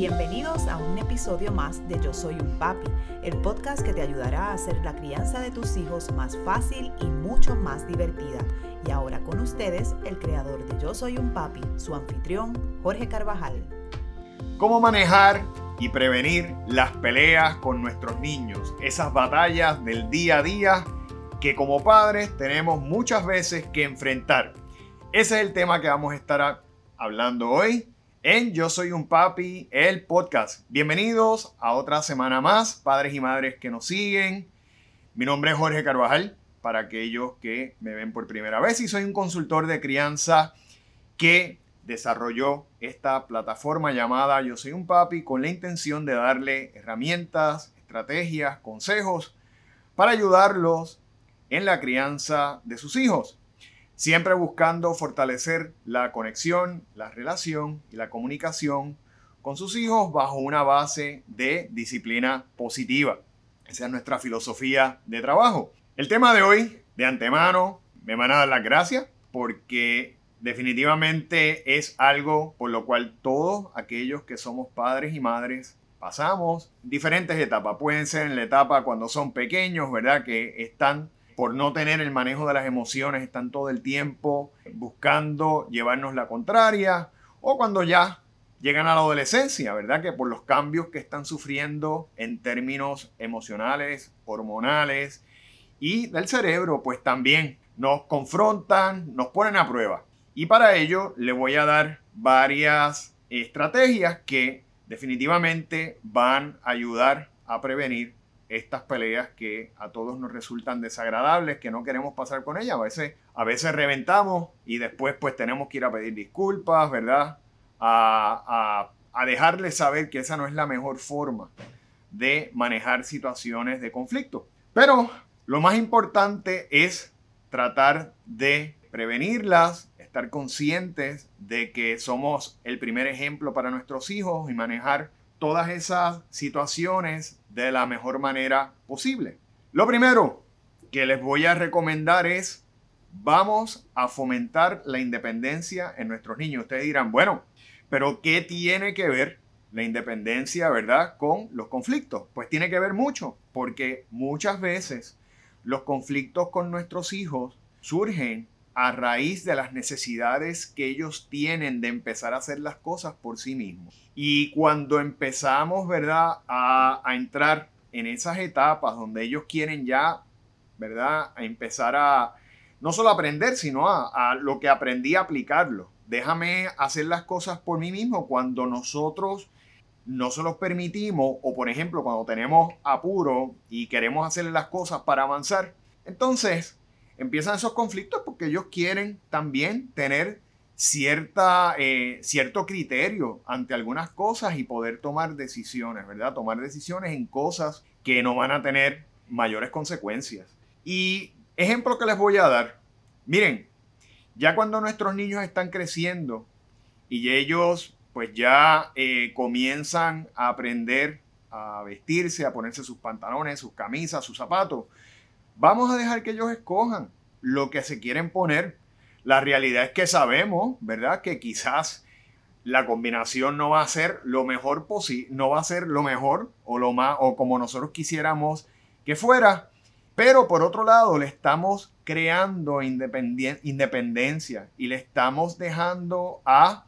Bienvenidos a un episodio más de Yo Soy un Papi, el podcast que te ayudará a hacer la crianza de tus hijos más fácil y mucho más divertida. Y ahora con ustedes, el creador de Yo Soy un Papi, su anfitrión, Jorge Carvajal. ¿Cómo manejar y prevenir las peleas con nuestros niños? Esas batallas del día a día que como padres tenemos muchas veces que enfrentar. Ese es el tema que vamos a estar hablando hoy en Yo Soy un Papi, el podcast. Bienvenidos a otra semana más, padres y madres que nos siguen. Mi nombre es Jorge Carvajal, para aquellos que me ven por primera vez, y soy un consultor de crianza que desarrolló esta plataforma llamada Yo Soy un Papi con la intención de darle herramientas, estrategias, consejos para ayudarlos en la crianza de sus hijos siempre buscando fortalecer la conexión, la relación y la comunicación con sus hijos bajo una base de disciplina positiva. Esa es nuestra filosofía de trabajo. El tema de hoy, de antemano, me van a dar las gracias porque definitivamente es algo por lo cual todos aquellos que somos padres y madres pasamos diferentes etapas. Pueden ser en la etapa cuando son pequeños, ¿verdad? Que están por no tener el manejo de las emociones, están todo el tiempo buscando llevarnos la contraria, o cuando ya llegan a la adolescencia, ¿verdad? Que por los cambios que están sufriendo en términos emocionales, hormonales y del cerebro, pues también nos confrontan, nos ponen a prueba. Y para ello le voy a dar varias estrategias que definitivamente van a ayudar a prevenir estas peleas que a todos nos resultan desagradables, que no queremos pasar con ellas. A veces, a veces reventamos y después pues tenemos que ir a pedir disculpas, ¿verdad? A, a, a dejarles saber que esa no es la mejor forma de manejar situaciones de conflicto. Pero lo más importante es tratar de prevenirlas, estar conscientes de que somos el primer ejemplo para nuestros hijos y manejar todas esas situaciones de la mejor manera posible. Lo primero que les voy a recomendar es, vamos a fomentar la independencia en nuestros niños. Ustedes dirán, bueno, pero ¿qué tiene que ver la independencia, verdad, con los conflictos? Pues tiene que ver mucho, porque muchas veces los conflictos con nuestros hijos surgen a raíz de las necesidades que ellos tienen de empezar a hacer las cosas por sí mismos. Y cuando empezamos, ¿verdad?, a, entrar en esas etapas donde ellos quieren ya, ¿verdad?, a empezar a no solo aprender, sino a, a lo que aprendí a aplicarlo. Déjame hacer las cosas por mí mismo cuando nosotros no se los permitimos o por ejemplo cuando tenemos apuro y queremos hacer las cosas para avanzar. Entonces, empiezan esos conflictos porque ellos quieren también tener cierta, eh, cierto criterio ante algunas cosas y poder tomar decisiones, ¿verdad? Tomar decisiones en cosas que no van a tener mayores consecuencias. Y ejemplo que les voy a dar, miren, ya cuando nuestros niños están creciendo y ellos pues ya eh, comienzan a aprender a vestirse, a ponerse sus pantalones, sus camisas, sus zapatos, Vamos a dejar que ellos escojan lo que se quieren poner. La realidad es que sabemos, ¿verdad? Que quizás la combinación no va a ser lo mejor posible, no va a ser lo mejor o lo más o como nosotros quisiéramos que fuera, pero por otro lado le estamos creando independencia y le estamos dejando a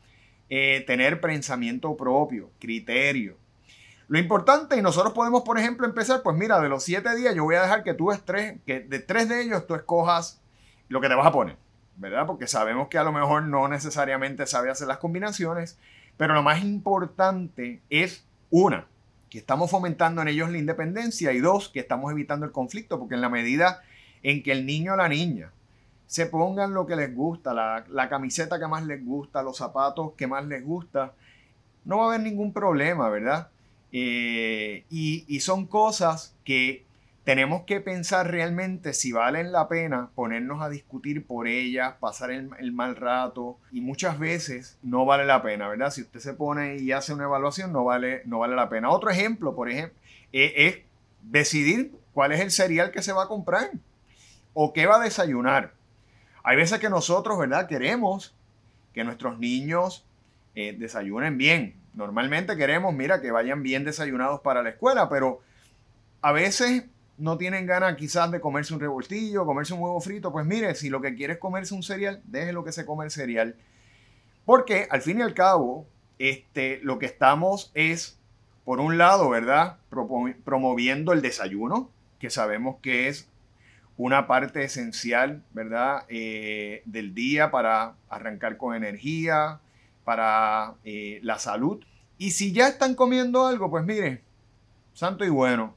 eh, tener pensamiento propio, criterio. Lo importante, y nosotros podemos, por ejemplo, empezar, pues mira, de los siete días yo voy a dejar que tú tres, que de tres de ellos tú escojas lo que te vas a poner, ¿verdad? Porque sabemos que a lo mejor no necesariamente sabe hacer las combinaciones, pero lo más importante es, una, que estamos fomentando en ellos la independencia y dos, que estamos evitando el conflicto, porque en la medida en que el niño o la niña se pongan lo que les gusta, la camiseta que más les gusta, los zapatos que más les gusta, no va a haber ningún problema, ¿verdad? Eh, y, son cosas que tenemos que pensar realmente si valen la pena ponernos a discutir por ellas, pasar el, mal rato y muchas veces no vale la pena, ¿verdad? Si usted se pone y hace una evaluación no vale, no vale la pena. Otro ejemplo, por ejemplo, eh, es decidir cuál es el cereal que se va a comprar o qué va a desayunar. Hay veces que nosotros, ¿verdad? Queremos que nuestros niños eh, desayunen bien, Normalmente queremos, mira, que vayan bien desayunados para la escuela, pero a veces no tienen ganas quizás de comerse un revoltillo, comerse un huevo frito. Pues mire, si lo que quiere es comerse un cereal, déjelo que se come el cereal. Porque al fin y al cabo, este, lo que estamos es, por un lado, ¿verdad? promoviendo el desayuno, que sabemos que es una parte esencial, ¿verdad? Eh, del día para arrancar con energía, para eh, la salud. Y si ya están comiendo algo, pues mire, santo y bueno,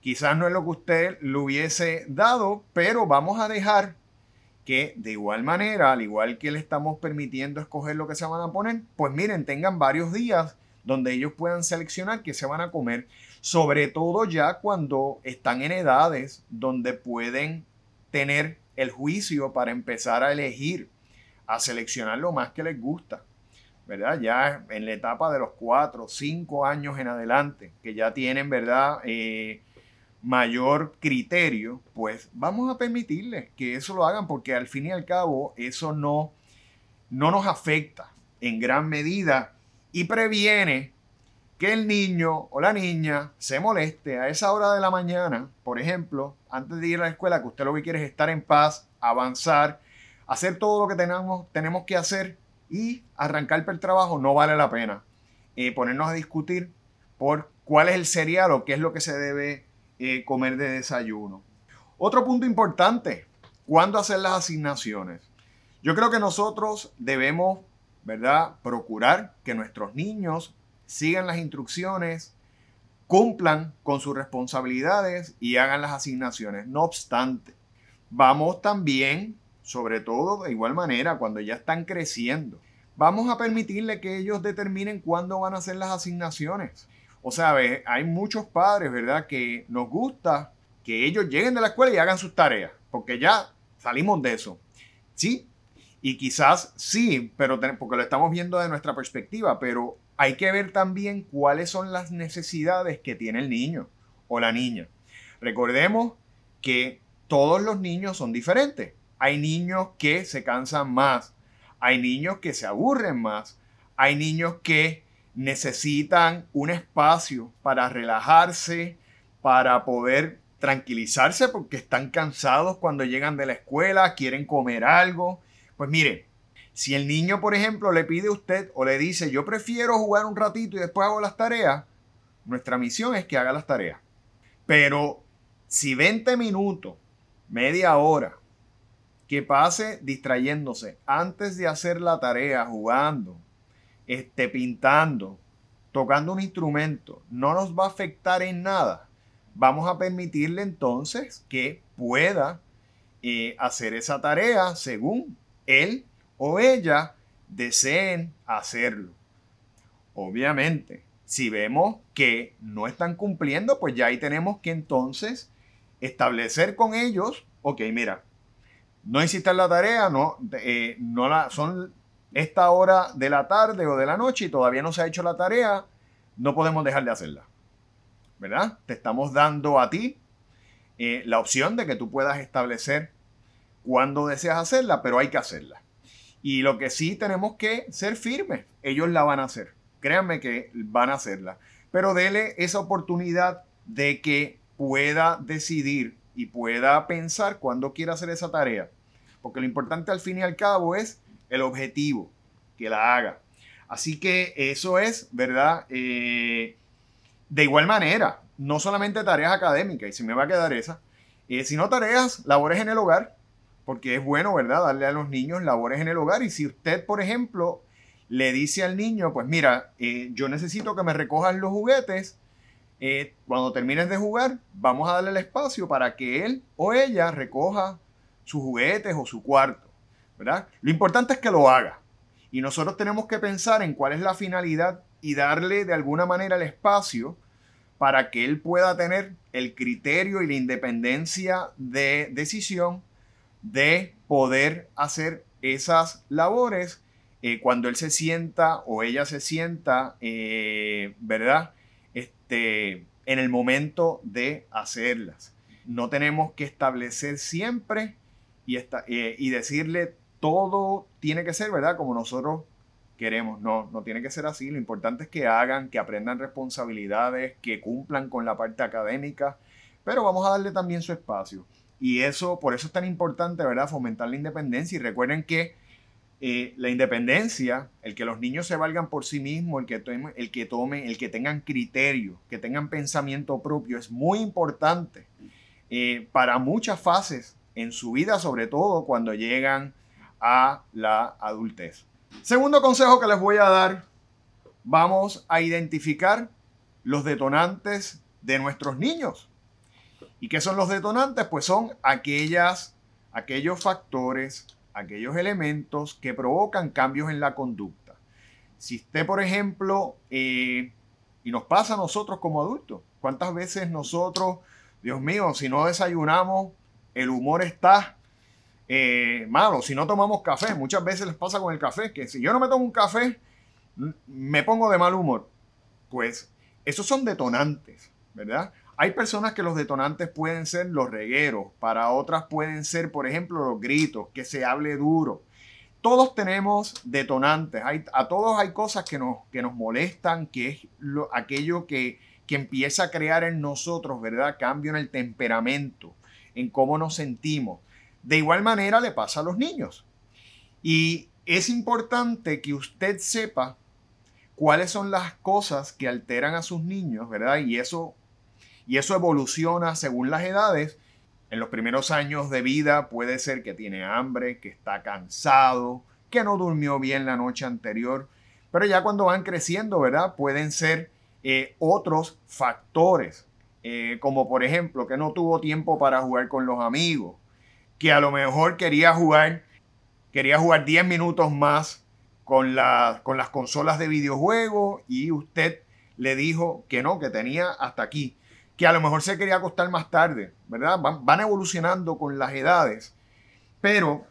quizás no es lo que usted le hubiese dado, pero vamos a dejar que de igual manera, al igual que le estamos permitiendo escoger lo que se van a poner, pues miren, tengan varios días donde ellos puedan seleccionar qué se van a comer, sobre todo ya cuando están en edades donde pueden tener el juicio para empezar a elegir, a seleccionar lo más que les gusta. ¿Verdad? Ya en la etapa de los cuatro, cinco años en adelante, que ya tienen, ¿verdad? Eh, mayor criterio, pues vamos a permitirles que eso lo hagan porque al fin y al cabo eso no, no nos afecta en gran medida y previene que el niño o la niña se moleste a esa hora de la mañana, por ejemplo, antes de ir a la escuela, que usted lo que quiere es estar en paz, avanzar, hacer todo lo que tenemos, tenemos que hacer y arrancar para el trabajo no vale la pena. Eh, ponernos a discutir por cuál es el cereal o qué es lo que se debe eh, comer de desayuno. Otro punto importante, ¿cuándo hacer las asignaciones? Yo creo que nosotros debemos, ¿verdad?, procurar que nuestros niños sigan las instrucciones, cumplan con sus responsabilidades y hagan las asignaciones. No obstante, vamos también sobre todo de igual manera cuando ya están creciendo. Vamos a permitirle que ellos determinen cuándo van a hacer las asignaciones. O sea, hay muchos padres, ¿verdad?, que nos gusta que ellos lleguen de la escuela y hagan sus tareas, porque ya salimos de eso. Sí, y quizás sí, pero porque lo estamos viendo de nuestra perspectiva, pero hay que ver también cuáles son las necesidades que tiene el niño o la niña. Recordemos que todos los niños son diferentes. Hay niños que se cansan más, hay niños que se aburren más, hay niños que necesitan un espacio para relajarse, para poder tranquilizarse porque están cansados cuando llegan de la escuela, quieren comer algo. Pues mire, si el niño, por ejemplo, le pide a usted o le dice, yo prefiero jugar un ratito y después hago las tareas, nuestra misión es que haga las tareas. Pero si 20 minutos, media hora, que pase distrayéndose antes de hacer la tarea, jugando, este, pintando, tocando un instrumento, no nos va a afectar en nada. Vamos a permitirle entonces que pueda eh, hacer esa tarea según él o ella deseen hacerlo. Obviamente, si vemos que no están cumpliendo, pues ya ahí tenemos que entonces establecer con ellos, ok, mira, no hiciste la tarea, no, eh, no la, son esta hora de la tarde o de la noche y todavía no se ha hecho la tarea, no podemos dejar de hacerla. ¿Verdad? Te estamos dando a ti eh, la opción de que tú puedas establecer cuándo deseas hacerla, pero hay que hacerla. Y lo que sí tenemos que ser firmes, ellos la van a hacer. Créanme que van a hacerla. Pero dele esa oportunidad de que pueda decidir y pueda pensar cuándo quiere hacer esa tarea. Porque lo importante al fin y al cabo es el objetivo, que la haga. Así que eso es, ¿verdad? Eh, de igual manera, no solamente tareas académicas, y se me va a quedar esa, eh, sino tareas, labores en el hogar, porque es bueno, ¿verdad? Darle a los niños labores en el hogar. Y si usted, por ejemplo, le dice al niño, pues mira, eh, yo necesito que me recojas los juguetes, cuando termines de jugar, vamos a darle el espacio para que él o ella recoja sus juguetes o su cuarto, ¿verdad? Lo importante es que lo haga. Y nosotros tenemos que pensar en cuál es la finalidad y darle de alguna manera el espacio para que él pueda tener el criterio y la independencia de decisión de poder hacer esas labores eh, cuando él se sienta o ella se sienta, eh, ¿verdad? Este, en el momento de hacerlas. No tenemos que establecer siempre y, eh, y decirle todo tiene que ser, ¿verdad? Como nosotros queremos. No, no tiene que ser así. Lo importante es que hagan, que aprendan responsabilidades, que cumplan con la parte académica, pero vamos a darle también su espacio. Y eso, por eso es tan importante, ¿verdad? Fomentar la independencia. Y recuerden que eh, la independencia, el que los niños se valgan por sí mismos, el que, tomen, el que tomen, el que tengan criterio, que tengan pensamiento propio, es muy importante eh, para muchas fases en su vida, sobre todo cuando llegan a la adultez. Segundo consejo que les voy a dar, vamos a identificar los detonantes de nuestros niños. ¿Y qué son los detonantes? Pues son aquellas, aquellos factores, aquellos elementos que provocan cambios en la conducta. Si usted, por ejemplo, eh, y nos pasa a nosotros como adultos, ¿cuántas veces nosotros, Dios mío, si no desayunamos, el humor está eh, malo, si no tomamos café, muchas veces les pasa con el café, que si yo no me tomo un café, me pongo de mal humor. Pues esos son detonantes, ¿verdad? Hay personas que los detonantes pueden ser los regueros, para otras pueden ser, por ejemplo, los gritos, que se hable duro. Todos tenemos detonantes, hay, a todos hay cosas que nos, que nos molestan, que es lo, aquello que, que empieza a crear en nosotros, ¿verdad? Cambio en el temperamento, en cómo nos sentimos. De igual manera le pasa a los niños. Y es importante que usted sepa cuáles son las cosas que alteran a sus niños, ¿verdad? Y eso y eso evoluciona según las edades. En los primeros años de vida puede ser que tiene hambre, que está cansado, que no durmió bien la noche anterior. Pero ya cuando van creciendo, ¿verdad? Pueden ser eh, otros factores, eh, como por ejemplo que no tuvo tiempo para jugar con los amigos, que a lo mejor quería jugar, quería jugar 10 minutos más con, con las consolas de videojuegos y usted le dijo que no, que tenía hasta aquí que a lo mejor se quería acostar más tarde, ¿verdad? Van, evolucionando con las edades, pero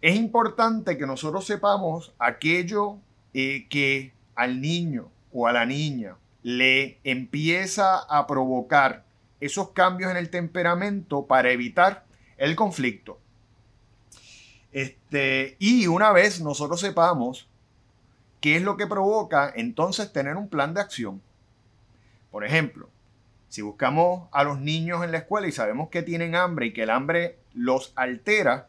es importante que nosotros sepamos aquello eh, que al niño o a la niña le empieza a provocar esos cambios en el temperamento para evitar el conflicto. Este, y una vez nosotros sepamos qué es lo que provoca, entonces tener un plan de acción. Por ejemplo, si buscamos a los niños en la escuela y sabemos que tienen hambre y que el hambre los altera,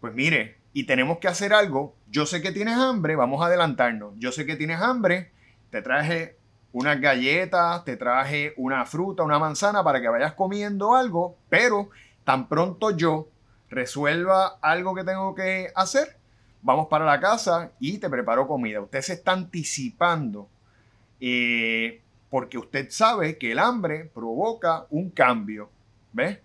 pues mire, y tenemos que hacer algo, yo sé que tienes hambre, vamos a adelantarnos, yo sé que tienes hambre, te traje unas galletas, te traje una fruta, una manzana para que vayas comiendo algo, pero tan pronto yo resuelva algo que tengo que hacer, vamos para la casa y te preparo comida. Usted se está anticipando eh, porque usted sabe que el hambre provoca un cambio, ¿ves?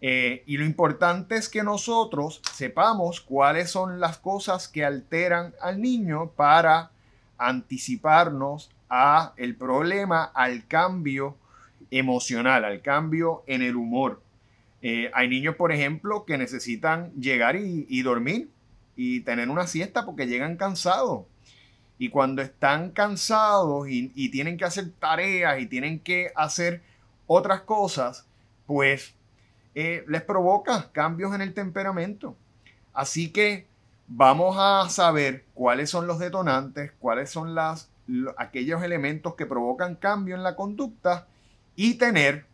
Eh, y lo importante es que nosotros sepamos cuáles son las cosas que alteran al niño para anticiparnos a el problema, al cambio emocional, al cambio en el humor. Eh, hay niños, por ejemplo, que necesitan llegar y dormir y tener una siesta porque llegan cansados. Y cuando están cansados y, tienen que hacer tareas y tienen que hacer otras cosas, pues eh, les provoca cambios en el temperamento. Así que vamos a saber cuáles son los detonantes, cuáles son las, aquellos elementos que provocan cambio en la conducta y tener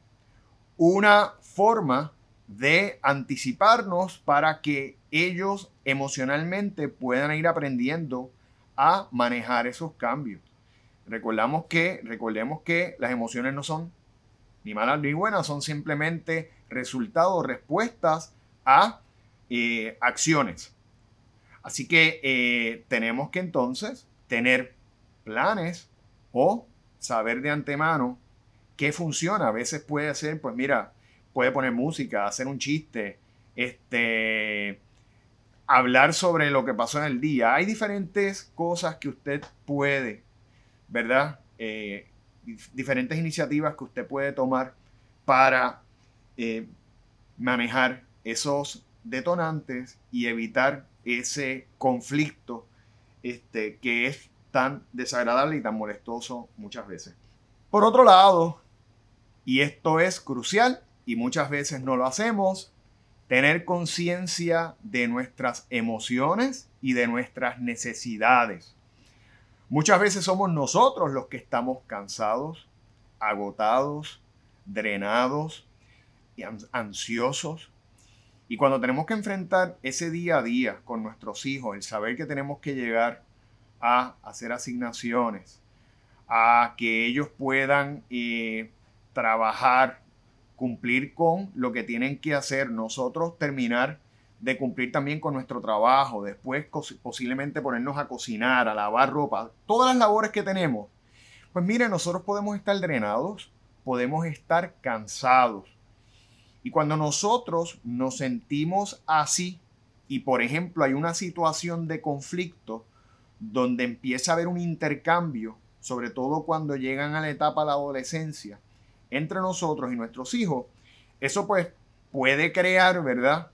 una forma de anticiparnos para que ellos emocionalmente puedan ir aprendiendo a manejar esos cambios. Recordamos que, recordemos que las emociones no son ni malas ni buenas, son simplemente resultados, respuestas a eh, acciones. Así que eh, tenemos que entonces tener planes o saber de antemano qué funciona. A veces puede ser, pues mira, puede poner música, hacer un chiste, este, hablar sobre lo que pasó en el día. Hay diferentes cosas que usted puede, ¿verdad? Eh, diferentes iniciativas que usted puede tomar para eh, manejar esos detonantes y evitar ese conflicto este, que es tan desagradable y tan molestoso muchas veces. Por otro lado, y esto es crucial y muchas veces no lo hacemos, tener conciencia de nuestras emociones y de nuestras necesidades. Muchas veces somos nosotros los que estamos cansados, agotados, drenados y ansiosos. Y cuando tenemos que enfrentar ese día a día con nuestros hijos, el saber que tenemos que llegar a hacer asignaciones, a que ellos puedan eh, trabajar, cumplir con lo que tienen que hacer, nosotros terminar de cumplir también con nuestro trabajo, después posiblemente ponernos a cocinar, a lavar ropa, todas las labores que tenemos. Pues mire, nosotros podemos estar drenados, podemos estar cansados. Y cuando nosotros nos sentimos así, y por ejemplo hay una situación de conflicto donde empieza a haber un intercambio, sobre todo cuando llegan a la etapa de la adolescencia, entre nosotros y nuestros hijos, eso pues puede crear, ¿verdad?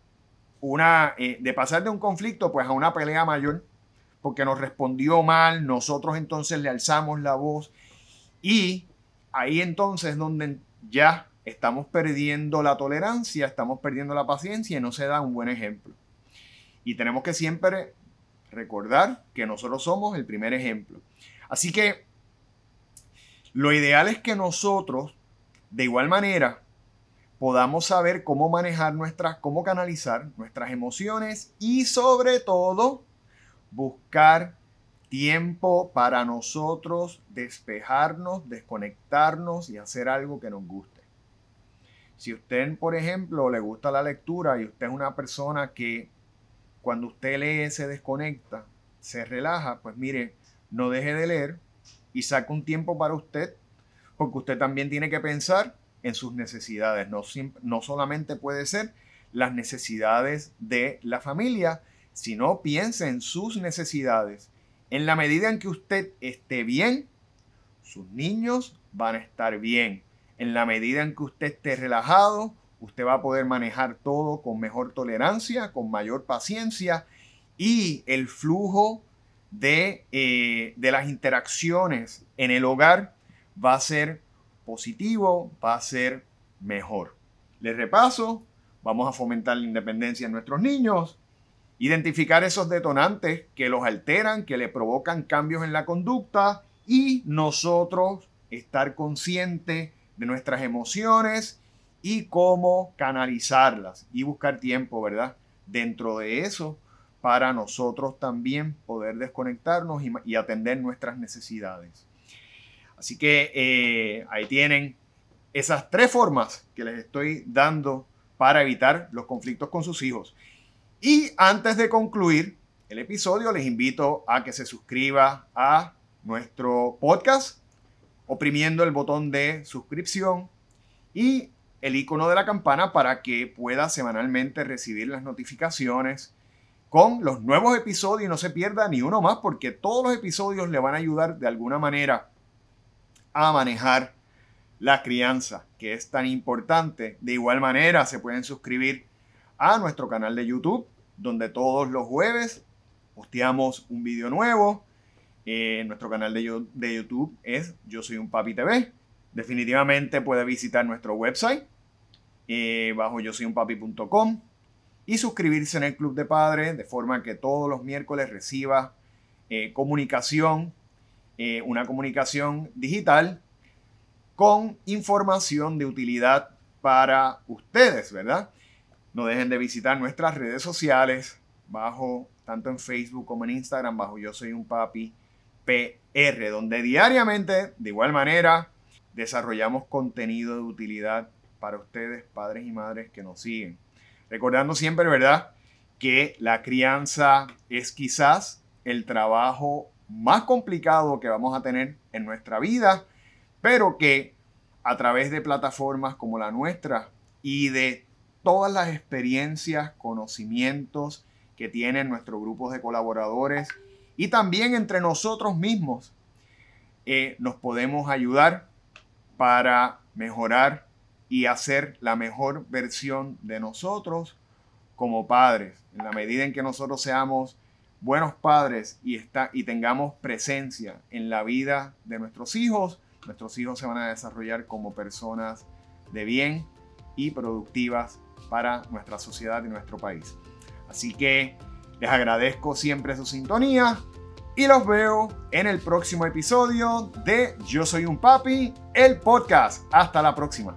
Una, eh, de pasar de un conflicto pues a una pelea mayor, porque nos respondió mal, nosotros entonces le alzamos la voz y ahí entonces donde ya estamos perdiendo la tolerancia, estamos perdiendo la paciencia y no se da un buen ejemplo. Y tenemos que siempre recordar que nosotros somos el primer ejemplo. Así que lo ideal es que nosotros de igual manera, podamos saber cómo manejar nuestras, cómo canalizar nuestras emociones y sobre todo buscar tiempo para nosotros despejarnos, desconectarnos y hacer algo que nos guste. Si usted, por ejemplo, le gusta la lectura y usted es una persona que cuando usted lee se desconecta, se relaja, pues mire, no deje de leer y saque un tiempo para usted porque usted también tiene que pensar en sus necesidades. No, no solamente puede ser las necesidades de la familia, sino piense en sus necesidades. En la medida en que usted esté bien, sus niños van a estar bien. En la medida en que usted esté relajado, usted va a poder manejar todo con mejor tolerancia, con mayor paciencia y el flujo de, eh, de las interacciones en el hogar va a ser positivo, va a ser mejor. Les repaso, vamos a fomentar la independencia en nuestros niños, identificar esos detonantes que los alteran, que le provocan cambios en la conducta y nosotros estar conscientes de nuestras emociones y cómo canalizarlas y buscar tiempo, ¿verdad? Dentro de eso para nosotros también poder desconectarnos y, atender nuestras necesidades. Así que eh, ahí tienen esas tres formas que les estoy dando para evitar los conflictos con sus hijos. Y antes de concluir el episodio, les invito a que se suscriba a nuestro podcast oprimiendo el botón de suscripción y el icono de la campana para que pueda semanalmente recibir las notificaciones con los nuevos episodios y no se pierda ni uno más porque todos los episodios le van a ayudar de alguna manera a manejar la crianza, que es tan importante. De igual manera, se pueden suscribir a nuestro canal de YouTube, donde todos los jueves posteamos un video nuevo. Eh, nuestro canal de, de, YouTube es Yo Soy un Papi TV. Definitivamente puede visitar nuestro website eh, bajo yo soy un papi.com y suscribirse en el Club de Padres de forma que todos los miércoles reciba eh, comunicación eh, una comunicación digital con información de utilidad para ustedes, ¿verdad? No dejen de visitar nuestras redes sociales bajo, tanto en Facebook como en Instagram, bajo Yo Soy un Papi PR, donde diariamente, de igual manera, desarrollamos contenido de utilidad para ustedes, padres y madres que nos siguen. Recordando siempre, ¿verdad? Que la crianza es quizás el trabajo más complicado que vamos a tener en nuestra vida, pero que a través de plataformas como la nuestra y de todas las experiencias, conocimientos que tienen nuestros grupos de colaboradores y también entre nosotros mismos, eh, nos podemos ayudar para mejorar y hacer la mejor versión de nosotros como padres. En la medida en que nosotros seamos buenos padres y, está, y tengamos presencia en la vida de nuestros hijos, nuestros hijos se van a desarrollar como personas de bien y productivas para nuestra sociedad y nuestro país. Así que les agradezco siempre su sintonía y los veo en el próximo episodio de Yo Soy un Papi, el podcast. Hasta la próxima.